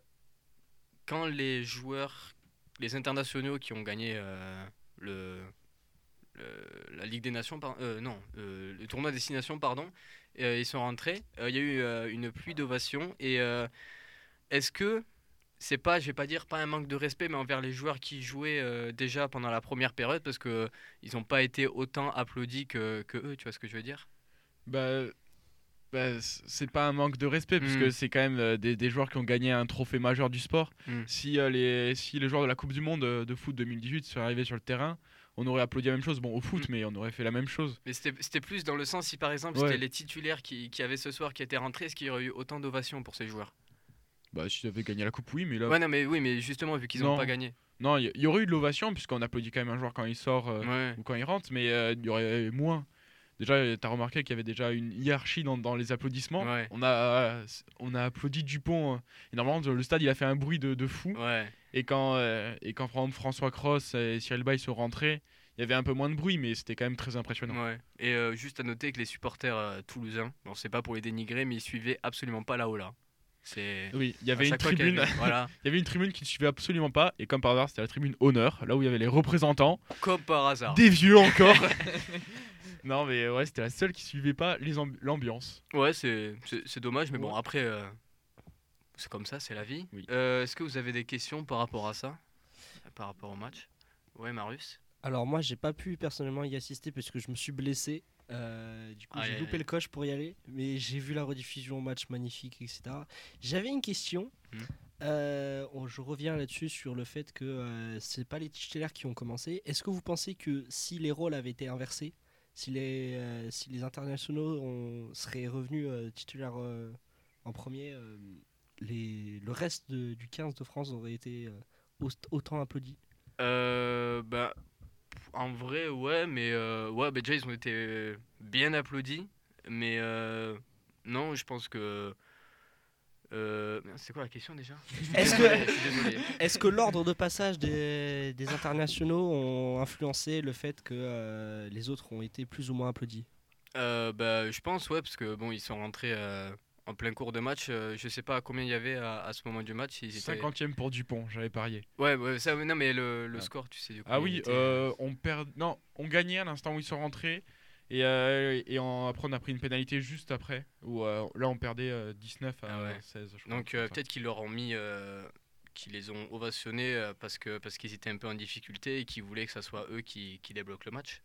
quand les joueurs, les internationaux qui ont gagné le, la Ligue des Nations, non, le tournoi Destination, pardon, ils sont rentrés, il y a eu une pluie d'ovations. Et est-ce que c'est pas, je vais pas dire pas un manque de respect, mais envers les joueurs qui jouaient déjà pendant la première période, parce que n'ont pas été autant applaudis que eux, tu vois ce que je veux dire? Bah, bah, c'est pas un manque de respect, puisque Mm. c'est quand même euh, des, des joueurs qui ont gagné un trophée majeur du sport. Mm. Si, euh, les, si les joueurs de la Coupe du Monde euh, de foot 2018 sont arrivés sur le terrain, on aurait applaudi la même chose. Bon, au foot, Mm. mais on aurait fait la même chose. Mais c'était plus dans le sens si par exemple Ouais. c'était les titulaires qui, qui avaient ce soir qui étaient rentrés, est-ce qu'il y aurait eu autant d'ovations pour ces joueurs? Bah, si avaient gagné la Coupe, oui, mais là. Ouais, non, mais oui, mais justement, vu qu'ils n'ont Non. pas gagné. Non, il y, y aurait eu de l'ovation, puisqu'on applaudit quand même un joueur quand il sort euh, Ouais. ou quand il rentre, mais euh, il y aurait moins. Déjà, tu as remarqué qu'il y avait déjà une hiérarchie dans, dans les applaudissements. Ouais. On, a, on a applaudi Dupont. euh, et normalement, le stade, il a fait un bruit de, de fou. Ouais. Et quand, euh, et quand François Cross et Cyril Bay sont rentrés, il y avait un peu moins de bruit, mais c'était quand même très impressionnant. Ouais. Et euh, juste à noter que les supporters euh, toulousains, bon, c'est pas pour les dénigrer, mais ils suivaient absolument pas la là. C'est. Oui, il y avait une tribune. avait- Voilà. il y avait une tribune qui ne suivait absolument pas. Et comme par hasard, c'était la tribune honneur, là où il y avait les représentants. Comme par hasard. Des vieux encore. non, mais ouais, c'était la seule qui suivait pas l'ambiance. Ouais, c'est dommage, mais bon, après, euh, c'est comme ça, c'est la vie. Oui. Euh, Est-ce que vous avez des questions par rapport à ça? Par rapport au match? Ouais, Marius Alors moi, j'ai pas pu personnellement y assister parce que je me suis blessé. Euh, du coup, j'ai loupé le coche pour y aller, mais j'ai vu la rediffusion match magnifique, etc. J'avais une question. Hmm. Euh, on- je reviens là-dessus sur le fait que euh, c'est pas les titulaires qui ont commencé. Est-ce que vous pensez que si les rôles avaient été inversés, si les, euh, si les internationaux ont- seraient revenus euh, titulaires euh, en premier, euh, les, le reste de- du 15 de France aurait été euh, au- autant applaudi? Euh, bah, en vrai, ouais, mais euh, ouais, bah, déjà ils ont été bien applaudis, mais euh, non, je pense que. Euh, c'est quoi la question déjà? Est-ce que, l'ordre de passage des, des internationaux ont influencé le fait que euh, les autres ont été plus ou moins applaudis? Euh, bah, je pense, ouais, parce que bon, ils sont rentrés en plein cours de match. euh, je sais pas combien il y avait à, à ce moment du match. Ils étaient... 50e pour Dupont, j'avais parié. Ouais, ouais, ça, non, mais le, le Ah. score, tu sais. Du coup, Ah oui, était- euh, on perd. Non, on gagnait à l'instant où ils sont rentrés. Et, euh, et après, on a pris une pénalité juste après. Où euh, là, on perdait euh, 19 à Ah ouais. 16. Je crois, Donc euh, peut-être qu'ils leur ont mis, euh, qu'ils les ont ovationnés euh, parce que parce qu'ils étaient un peu en difficulté et qu'ils voulaient que ça soit eux qui, qui débloquent le match.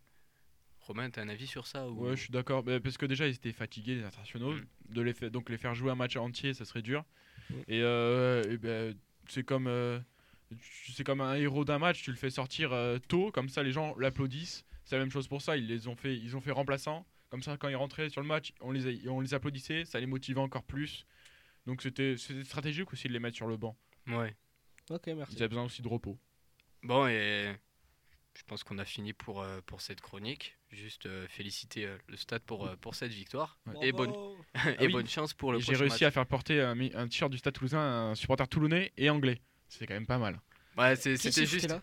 Romain, t'as un avis sur ça ou... Ouais, je suis d'accord. mais Parce que déjà, ils étaient fatigués, les internationaux. Mm. De les fa- donc, les faire jouer un match entier, ça serait dur. Mm. Et, euh, et ben, c'est comme. euh, c'est comme un héros d'un match, tu le fais sortir euh, tôt, comme ça les gens l'applaudissent. C'est la même chose pour ça, ils les ont fait, ils ont fait remplaçant. Comme ça, quand ils rentraient sur le match, on les, a- on les applaudissait, ça les motivait encore plus. Donc c'était c'était stratégique aussi de les mettre sur le banc. Ouais. Ok, merci. Ils avaient besoin aussi de repos. Bon, et je pense qu'on a fini pour, euh, pour cette chronique. Juste euh, féliciter euh, le stade pour, euh, pour cette victoire. Ouais. Et, bonne, et Ah oui. bonne chance pour le J'ai réussi match. à faire porter un, un t-shirt du Stade Toulousain à un supporter toulonnais et anglais. C'était quand même pas mal. Ouais, c'est- c'était juste... là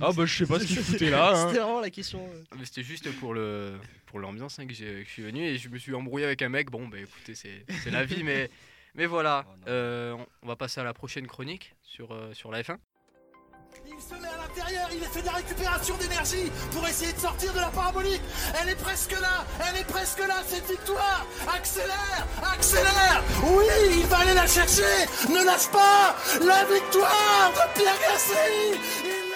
Ah bah je sais pas ce qu'il foutait là. hein. C'était vraiment la question. euh. Mais C'était juste pour le pour l'ambiance hein, que, j'ai- que je suis venu et je me suis embrouillé avec un mec. Bon, bah écoutez, c'est c'est la vie, mais mais voilà. Euh, on- on va passer à la prochaine chronique sur euh, sur la F1. Il se met à l'intérieur, il fait de la récupération d'énergie pour essayer de sortir de la parabolique. Elle est presque là, elle est presque là, cette victoire. Accélère, accélère. Oui, il va aller la chercher. Ne lâche pas la victoire de Pierre Gasly.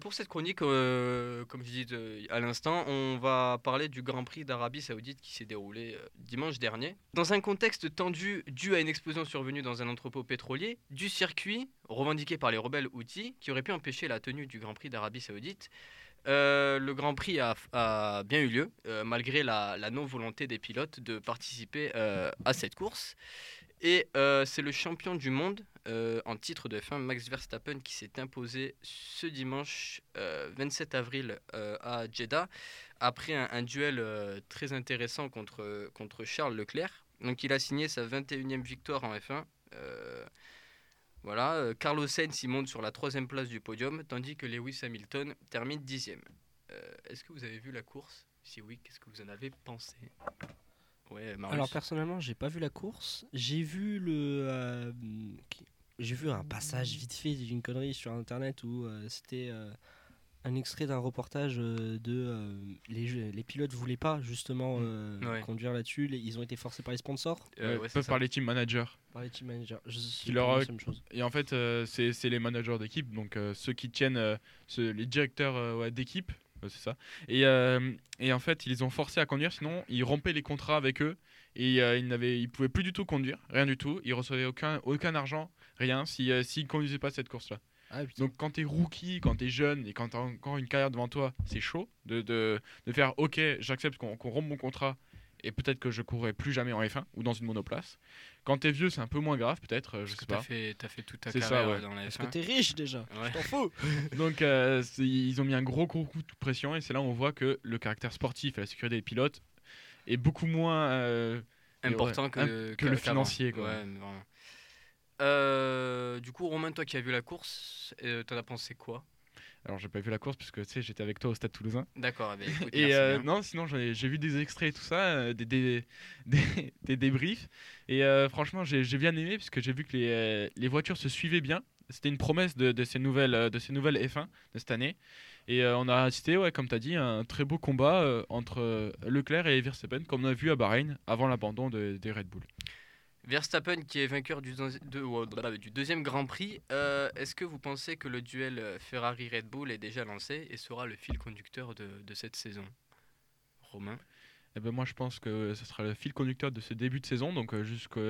Pour cette chronique, euh, comme je disais euh, à l'instant, on va parler du Grand Prix d'Arabie Saoudite qui s'est déroulé euh, dimanche dernier. Dans un contexte tendu dû à une explosion survenue dans un entrepôt pétrolier, du circuit revendiqué par les rebelles Houthis qui aurait pu empêcher la tenue du Grand Prix d'Arabie Saoudite. le Grand Prix a, bien eu lieu, malgré la, non-volonté des pilotes de participer à cette course. Et c'est le champion du monde euh, en titre de F1, Max Verstappen, qui s'est imposé ce dimanche euh, 27 avril euh, à Jeddah, après un, duel euh, très intéressant contre, Charles Leclerc. Donc il a signé sa 21e victoire en F1. Euh, voilà, euh, Carlos Sainz il monte sur la troisième place du podium, tandis que Lewis Hamilton termine dixième. Euh, Est-ce que vous avez vu la course? Si oui, qu'est-ce que vous en avez pensé? Ouais. Alors personnellement, j'ai pas vu la course. J'ai vu le, euh, j'ai vu un passage vite fait d'une connerie sur internet où euh, c'était euh, un extrait d'un reportage euh, de euh, les, jeux- les pilotes voulaient pas justement euh, Ouais. conduire là-dessus. Les- Ils ont été forcés par les sponsors, Euh, Ouais, ça. par les team managers. par les team managers. Je Qui sais leur, pas, c'est la même chose. Et en fait, euh, c'est c'est les managers d'équipe, donc euh, ceux qui tiennent, euh, ceux- les directeurs euh, ouais, d'équipe, c'est ça. Et, euh, et en fait, ils les ont forcés à conduire, sinon ils rompaient les contrats avec eux et euh, ils n'avaient, ils pouvaient plus du tout conduire, rien du tout. Ils recevaient aucun, aucun argent, rien, si euh, s'ils conduisaient pas cette course-là. Ah. Donc quand t'es rookie, quand t'es jeune et quand t'as encore une carrière devant toi, c'est chaud de, de, de faire ok, j'accepte qu'on rompe mon contrat et peut-être que je courrai plus jamais en F1 ou dans une monoplace. Quand t'es vieux, c'est un peu moins grave peut-être, euh, je Parce sais pas. fait, t'as fait toute ta C'est ça, carrière ouais. euh, dans la Parce F1. que t'es riche déjà. Ouais. Je t'en fous. Donc euh, ils ont mis un gros, gros coup de pression et c'est là où on voit que le caractère sportif et la sécurité des pilotes est beaucoup moins euh, important ouais, que, le- que le qu'avant. financier. Quoi. Ouais, mais vraiment. Euh, du coup, Romain, toi qui as vu la course, euh, t'en as pensé quoi? Alors j'ai pas vu la course parce que tu sais j'étais avec toi au Stade Toulousain. D'accord, écoute, Et euh, non, sinon j'ai vu des extraits et tout ça, des, des, des, des débriefs. Et franchement, j'ai bien aimé parce que j'ai vu que les, les voitures se suivaient bien. C'était une promesse de, de ces nouvelles, de ces nouvelles F1 de cette année. Et on a assisté, ouais, comme tu as dit, à un très beau combat entre Leclerc et Verstappen, comme on a vu à Bahreïn avant l'abandon de- des Red Bull. Verstappen qui est vainqueur du, oh, du deuxième Grand Prix, euh, est-ce que vous pensez que le duel euh, Ferrari-Red Bull est déjà lancé et sera le fil conducteur de, cette saison? Romain? Eh ben moi, je pense que ce sera le fil conducteur de ce début de saison, donc euh,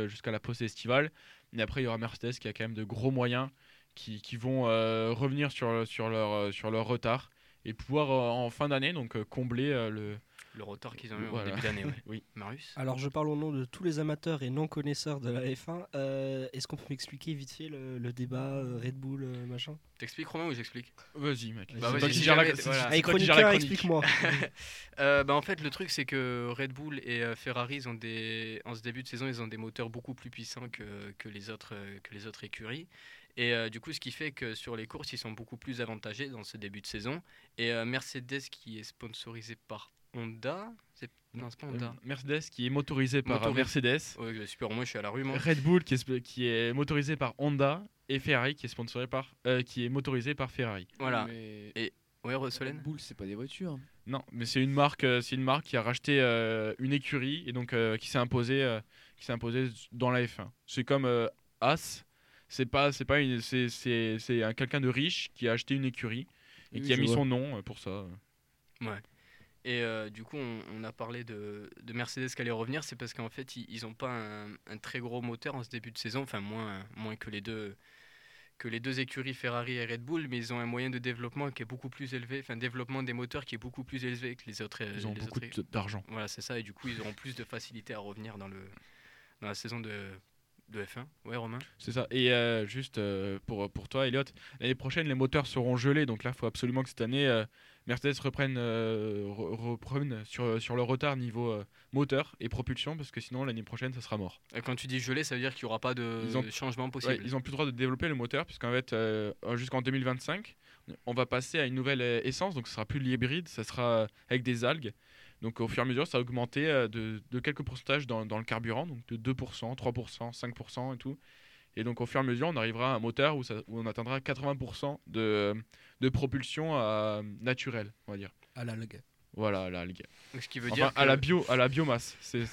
jusqu'à la pause estivale. Et après, il y aura Mercedes qui a quand même de gros moyens qui, vont revenir sur, leur, retard et pouvoir en fin d'année combler le, Le retard qu'ils ont eu Voilà. en début d'année, ouais. oui. Marius Alors je parle au nom de tous les amateurs et non connaisseurs de la F1. Euh, Est-ce qu'on peut m'expliquer vite fait le, le débat euh, Red Bull euh, machin? T'expliques Romain ou j'explique? Vas-y, mec. Bah, toi qui si jamais- voilà. la chroniqueur, chronique. explique-moi. Euh, bah, en fait, le truc, c'est que Red Bull et euh, Ferrari, ils ont des... en ce début de saison, ils ont des moteurs beaucoup plus puissants que, que, les, autres, que les autres écuries. Et euh, du coup, ce qui fait que sur les courses, ils sont beaucoup plus avantagés dans ce début de saison. Et euh, Mercedes, qui est sponsorisé par Honda. C'est non, c'est pas Euh, Honda. Mercedes qui est motorisé par euh. Mercedes. Ouais, super. Moi, je suis à la rue, moi. Red Bull qui est, qui est motorisé par Honda et Ferrari qui est sponsorisé par euh, qui est motorisé par Ferrari. Voilà. Mais Et ouais, Red Bull, c'est pas des voitures. Non, mais c'est une marque, euh, c'est une marque qui a racheté euh, une écurie et donc euh, qui s'est imposée, euh, qui s'est imposée dans la F1. C'est comme euh, As, c'est pas, c'est pas une, c'est, c'est, c'est un quelqu'un de riche qui a acheté une écurie et Oui, qui a mis vois. son nom euh, pour ça. Ouais. Et euh, du coup, on, on a parlé de, de Mercedes qui allait revenir, c'est parce qu'en fait, ils, ils ont pas un, un très gros moteur en ce début de saison, enfin moins, moins que les deux que les deux écuries Ferrari et Red Bull, mais ils ont un moyen de développement qui est beaucoup plus élevé, enfin développement des moteurs qui est beaucoup plus élevé que les autres. Ils ont les beaucoup autres- d'argent. Voilà, c'est ça, et du coup, ils auront plus de facilité à revenir dans le dans la saison de, de F1. Ouais, Romain. C'est ça. Et euh, juste euh, pour, pour toi, Elliot, l'année prochaine, les moteurs seront gelés. Donc là, il faut absolument que cette année, euh, Mercedes reprenne, re- reprenne sur, sur le retard niveau moteur et propulsion, parce que sinon, l'année prochaine, ça sera mort. Et quand tu dis gelé, ça veut dire qu'il n'y aura pas de Ils ont- changement possible. Ouais, ils ont plus le droit de développer le moteur, puisqu'en fait, jusqu'en 2025, on va passer à une nouvelle essence, donc ce sera plus l'hybride, ça sera avec des algues. Donc au fur et à mesure, ça va augmenter euh, de, de quelques pourcentages dans, dans le carburant, donc de 2%, 3%, 5% et tout. Et donc au fur et à mesure, on arrivera à un moteur où, ça- où on atteindra 80% de, de propulsion euh, naturelle, on va dire. À l'algue. Voilà, à l'algue. Donc, ce qui veut Enfin, dire à la bio, à la biomasse. C'est,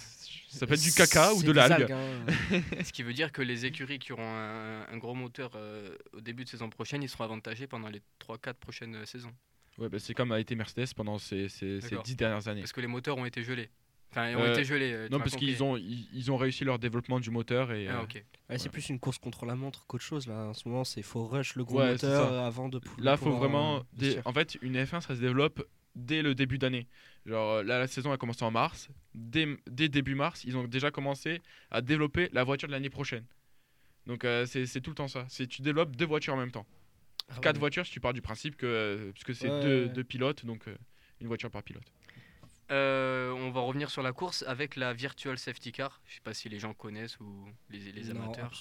ça peut être du caca ou de l'algue. algues, hein. Ce qui veut dire que les écuries qui auront un, un gros moteur euh, au début de saison prochaine, ils seront avantagés pendant les 3-4 prochaines euh, saisons. Ouais, bah, c'est comme a été Mercedes pendant ces, ces, ces. 10 dernières années. Parce que les moteurs ont été gelés. Enfin, ils ont Euh, été gelés. euh, non, parce qu'ils ont, ils, ils ont réussi leur développement du moteur. Et, Ah, euh, ok. Ouais, voilà. C'est plus une course contre la montre qu'autre chose là. En ce moment, c'est faut rush le gros Ouais, moteur avant de Là, faut pouvoir, vraiment. En fait, une F1, ça se développe dès le début d'année. Genre, là, la saison a commencé en mars. Dès, dès début mars, ils ont déjà commencé à développer la voiture de l'année prochaine. Donc, euh, c'est c'est tout le temps ça. C'est tu développes deux voitures en même temps. Ah Quatre ouais. voitures, si tu pars du principe que. euh, puisque c'est Ouais, deux, ouais. deux pilotes, donc euh, une voiture par pilote. Euh, on va revenir sur la course avec la Virtual Safety Car. Je sais pas si les gens connaissent ou les, les Non, amateurs.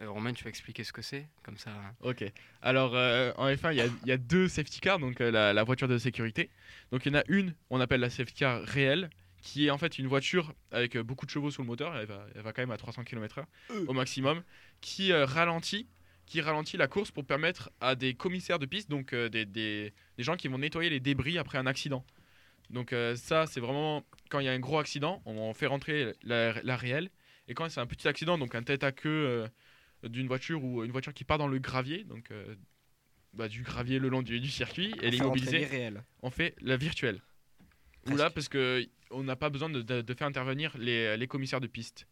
Euh, Romain, tu vas expliquer ce que c'est Comme ça. Ok. Alors, euh, en F1, il y a, il y a deux safety cars, donc euh, la, la voiture de sécurité. Donc, il y en a une, on appelle la safety car réelle, qui est en fait une voiture avec beaucoup de chevaux sous le moteur. Elle va, elle va quand même à 300 km/h au maximum, qui euh, ralentit qui ralentit la course pour permettre à des commissaires de piste, donc euh, des, des- des gens qui vont nettoyer les débris après un accident. Donc euh, ça, c'est vraiment quand il y a un gros accident, on fait rentrer la, la réelle. Et quand c'est un petit accident, donc un tête à queue euh, d'une voiture ou une voiture qui part dans le gravier, donc bah, du gravier le long du, du circuit, elle est immobilisée. On fait la virtuelle. Ou là, parce que on n'a pas besoin de, de- de faire intervenir les, les commissaires de piste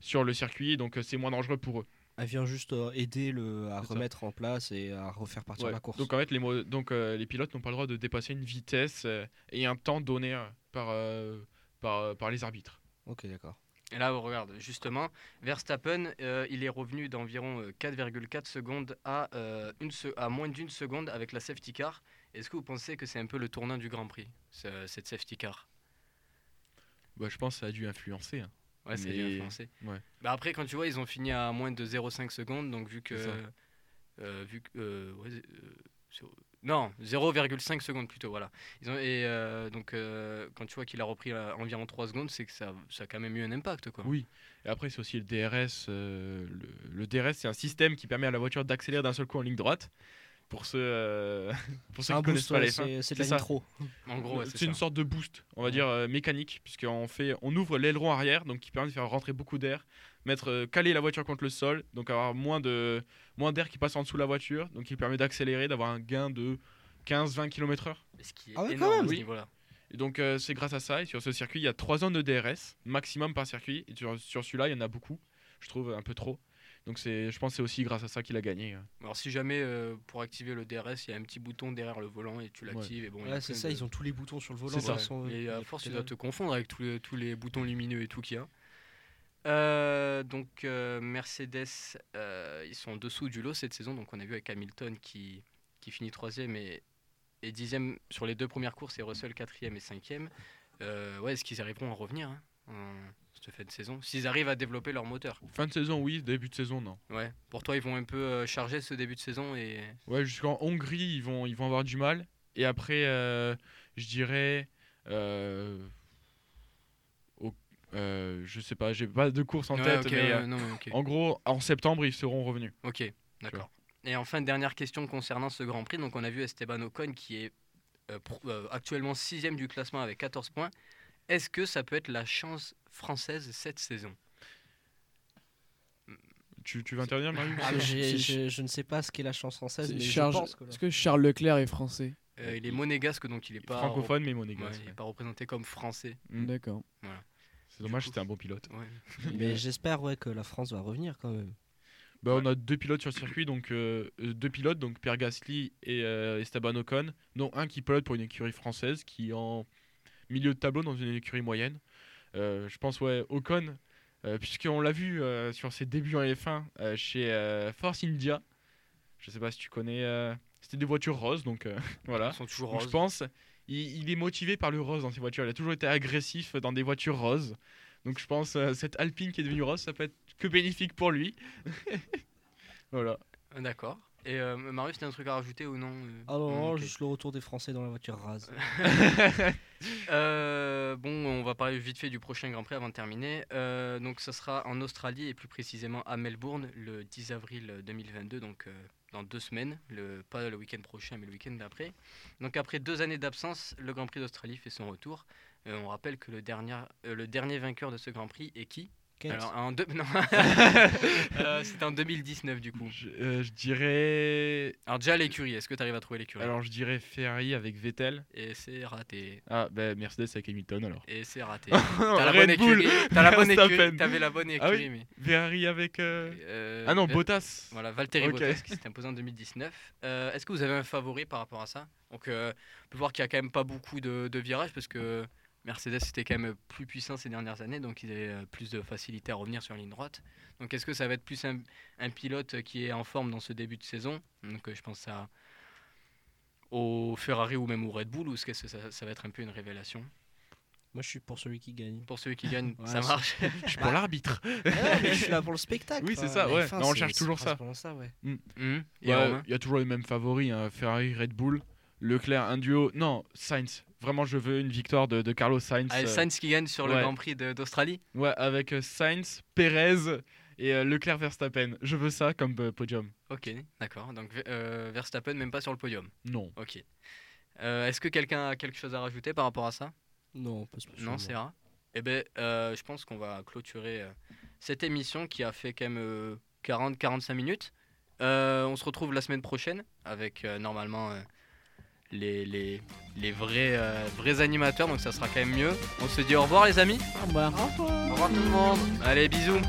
sur le circuit, donc c'est moins dangereux pour eux. Elle vient juste euh, aider le, à ça. remettre en place et à refaire partir Ouais. la course. Donc en fait, les, donc, euh, les pilotes n'ont pas le droit de dépasser une vitesse euh, et un temps donné euh, par, euh, par, euh, par les arbitres. Ok, d'accord. Et là, regarde, justement, Verstappen, euh, il est revenu d'environ euh, 4,4 secondes à, euh, une se- à moins d'une seconde avec la safety car. Est-ce que vous pensez que c'est un peu le tournant du Grand Prix, ce- cette safety car? Bah, je pense que ça a dû influencer. hein. Ouais, dû Mais- ouais. Bah après, quand tu vois, ils ont fini à moins de 0,5 secondes, donc vu que. C'est euh, vu que euh, ouais, euh, non, 0,5 secondes plutôt, voilà. Ils ont, et donc, quand tu vois qu'il a repris environ 3 secondes, c'est que ça, ça a quand même eu un impact, quoi. Oui. Et après, c'est aussi le DRS. le, le DRS, c'est un système qui permet à la voiture d'accélérer d'un seul coup en ligne droite. Pour ceux, euh, pour ceux qui connaissent boost, pas ouais, les fins. c'est- de la nitro. En gros, ouais, c'est une ça. sorte de boost, on va dire euh, mécanique, puisqu'on fait, on ouvre l'aileron arrière, donc qui permet de faire rentrer beaucoup d'air, mettre, euh, caler la voiture contre le sol, donc avoir moins de, moins d'air qui passe en dessous de la voiture, donc qui permet d'accélérer, d'avoir un gain de 15-20 km/h. Ce qui est Ah ouais, quand même. Oui. Et donc euh, c'est grâce à ça, et sur ce circuit, il y a 3 zones de DRS, maximum par circuit, et sur, sur celui-là, il y en a beaucoup, je trouve un peu trop. Donc c'est, je pense que c'est aussi grâce à ça qu'il a gagné. Alors si jamais euh, pour activer le DRS, il y a un petit bouton derrière le volant et tu l'actives et bon. Ouais, c'est ça, de- ils ont tous les boutons sur le volant. Ça. façon, Et à force, tu dois te confondre avec tous les, tous les boutons lumineux et tout qu'il y a. Euh, donc euh, Mercedes, euh, ils sont en dessous du lot cette saison. Donc on a vu avec Hamilton qui, qui finit troisième et, et dixième sur les deux premières courses et Russell quatrième et cinquième. Euh, ouais, est-ce qu'ils arriveront à revenir hein, cette fin de saison S'ils arrivent à développer leur moteur. Fin de saison, oui, début de saison, non. Ouais. Pour toi, ils vont un peu euh, charger ce début de saison et Ouais, jusqu'en Hongrie, ils vont, ils vont avoir du mal. Et après, euh, je dirais euh, au- je sais pas, j'ai pas de course en Ouais, tête, mais non, en gros, en septembre, ils seront revenus. Ok, d'accord. Et enfin, dernière question concernant ce Grand Prix. Donc, on a vu Esteban Ocon qui est euh, pro- euh, actuellement sixième du classement avec 14 points. Est-ce que ça peut être la chance française cette saison Tu, tu veux intervenir, Marius Ah, je ne sais pas ce qu'est la chance française, mais Charles- je pense que là- Est-ce que Charles Leclerc est français Euh, Il est monégasque, donc il est pas Francophone, rep- mais monégasque, Ouais, il n'est pas représenté comme français. Mm. D'accord. Voilà. C'est dommage, c'était un bon pilote. Ouais. Mais j'espère ouais, que la France va revenir quand même. Bah, on a deux pilotes sur le circuit, donc euh, euh, deux pilotes, donc Pierre Gasly et euh, Esteban Ocon, dont un qui pilote pour une écurie française qui est en milieu de tableau dans une écurie moyenne. Euh, je pense ouais Ocon, euh, puisqu'on l'a vu euh, sur ses débuts en F1 euh, chez Force India. Je sais pas si tu connais. C'était des voitures roses, donc voilà. Elles sont toujours Donc, roses. Je pense, il, il est motivé par le rose dans ses voitures. Il a toujours été agressif dans des voitures roses. Donc je pense euh, cette Alpine qui est devenue rose, ça peut être que bénéfique pour lui. voilà. D'accord. Et euh, Marius, t'as un truc à rajouter ou non euh Ah non, non, ok. juste le retour des Français dans la voiture rase. Euh, bon, on va parler vite fait du prochain Grand Prix avant de terminer. Euh, donc, ça sera en Australie et plus précisément à Melbourne le 10 avril 2022, donc dans deux semaines, le, pas le week-end prochain, mais le week-end d'après. Donc, après deux années d'absence, le Grand Prix d'Australie fait son retour. On rappelle que le dernier, le dernier vainqueur de ce Grand Prix est qui? Kent. Alors, en deux... non. Euh, C'était en 2019 du coup. Je, euh, je dirais. Alors, déjà l'écurie, est-ce que tu arrives à trouver l'écurie Alors je dirais Ferrari avec Vettel. Et c'est raté. Ah, bah Mercedes avec Hamilton alors. Et c'est raté. T'as la bonne écurie. T'as la bonne écurie. T'avais la bonne Ah oui, écurie, mais. Ferrari avec. euh, Euh, ah non, Bottas. Voilà, Valtteri. Bottas qui s'est imposé en 2019. Euh, Est-ce que vous avez un favori par rapport à ça? Donc, euh, on peut voir qu'il y a quand même pas beaucoup de, de virages parce que Mercedes était quand même plus puissant ces dernières années, donc ils avaient euh, plus de facilité à revenir sur la ligne droite. Donc, est-ce que ça va être plus un, un pilote qui est en forme dans ce début de saison? Donc, euh, je pense à au Ferrari ou même au Red Bull ou est-ce que ça, ça va être un peu une révélation? Moi, je suis pour celui qui gagne. Pour celui qui gagne, Ouais, ça marche. Je suis pour l'arbitre. Ouais, je suis là pour le spectacle. Oui, c'est ça, la ouais. F1, Non, on cherche toujours ça. principalement ça, ouais. Mm. Romain Il y a toujours les mêmes favoris, hein, Ferrari, Red Bull, Leclerc, un duo. Non, Sainz. Vraiment, je veux une victoire de, de Carlos Sainz. Ah, euh, Sainz qui gagne sur le. Grand Prix d'Australie Ouais, avec euh, Sainz, Perez et euh, Leclerc Verstappen. Je veux ça comme euh, podium. Ok, d'accord. Donc euh, Verstappen même pas sur le podium. Non. Ok. Euh, Est-ce que quelqu'un a quelque chose à rajouter par rapport à ça? Non, pas spécialement. Non, c'est rare. Eh ben, euh, je pense qu'on va clôturer euh, cette émission qui a fait quand même 40-45 minutes. Euh, on se retrouve la semaine prochaine avec euh, normalement euh, les, les, les vrais, euh, vrais animateurs, donc ça sera quand même mieux. On se dit au revoir les amis. Au revoir. Au revoir tout le monde. Allez, bisous.